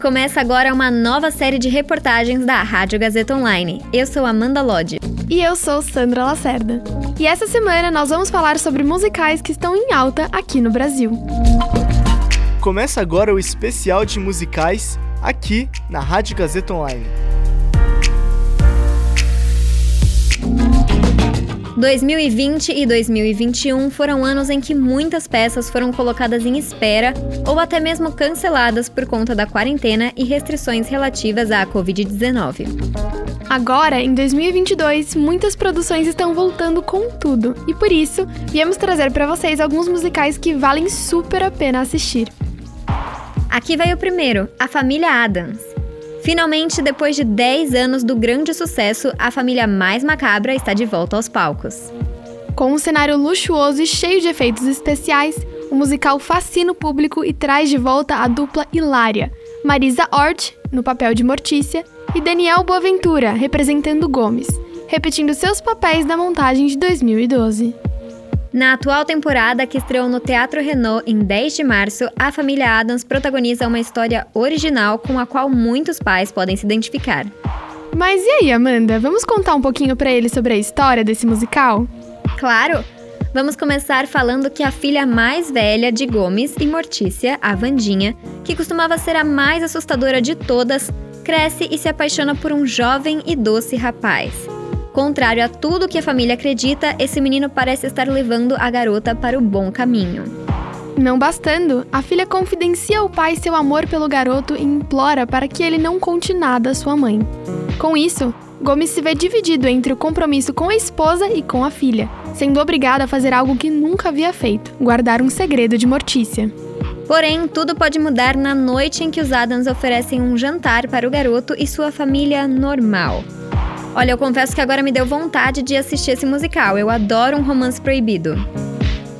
Começa agora uma nova série de reportagens da Rádio Gazeta Online. Eu sou Amanda Lodge. E eu sou Sandra Lacerda. E essa semana nós vamos falar sobre musicais que estão em alta aqui no Brasil. Começa agora o especial de musicais aqui na Rádio Gazeta Online. 2020 e 2021 foram anos em que muitas peças foram colocadas em espera ou até mesmo canceladas por conta da quarentena e restrições relativas à Covid-19. Agora, em 2022, muitas produções estão voltando com tudo e por isso viemos trazer para vocês alguns musicais que valem super a pena assistir. Aqui vai o primeiro, A Família Adams. Finalmente, depois de 10 anos do grande sucesso, a família mais macabra está de volta aos palcos. Com um cenário luxuoso e cheio de efeitos especiais, o musical fascina o público e traz de volta a dupla hilária, Marisa Hort, no papel de Mortícia, e Daniel Boaventura, representando Gomes, repetindo seus papéis da montagem de 2012. Na atual temporada, que estreou no Teatro Renault em 10 de março, a família Adams protagoniza uma história original com a qual muitos pais podem se identificar. Mas e aí, Amanda? Vamos contar um pouquinho para eles sobre a história desse musical? Claro! Vamos começar falando que a filha mais velha de Gomes e Mortícia, a Vandinha, que costumava ser a mais assustadora de todas, cresce e se apaixona por um jovem e doce rapaz. Contrário a tudo que a família acredita, esse menino parece estar levando a garota para o bom caminho. Não bastando, a filha confidencia ao pai seu amor pelo garoto e implora para que ele não conte nada à sua mãe. Com isso, Gomes se vê dividido entre o compromisso com a esposa e com a filha, sendo obrigado a fazer algo que nunca havia feito: guardar um segredo de Mortícia. Porém, tudo pode mudar na noite em que os Adams oferecem um jantar para o garoto e sua família normal. Olha, eu confesso que agora me deu vontade de assistir esse musical. Eu adoro um romance proibido.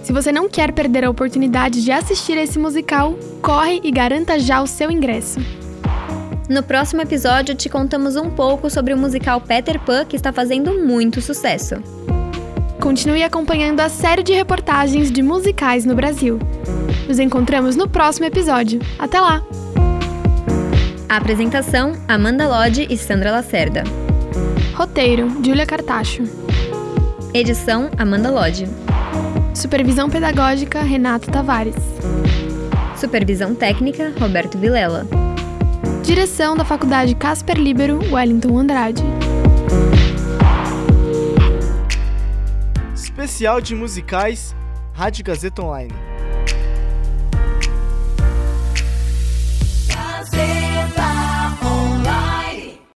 Se você não quer perder a oportunidade de assistir esse musical, corre e garanta já o seu ingresso. No próximo episódio, te contamos um pouco sobre o musical Peter Pan, que está fazendo muito sucesso. Continue acompanhando a série de reportagens de musicais no Brasil. Nos encontramos no próximo episódio. Até lá! A apresentação: Amanda Lodge e Sandra Lacerda. Roteiro: Júlia Cartacho. Edição: Amanda Lodge. Supervisão pedagógica: Renato Tavares. Supervisão técnica: Roberto Vilela. Direção da Faculdade Casper Libero, Wellington Andrade. Especial de musicais, Rádio Gazeta Online.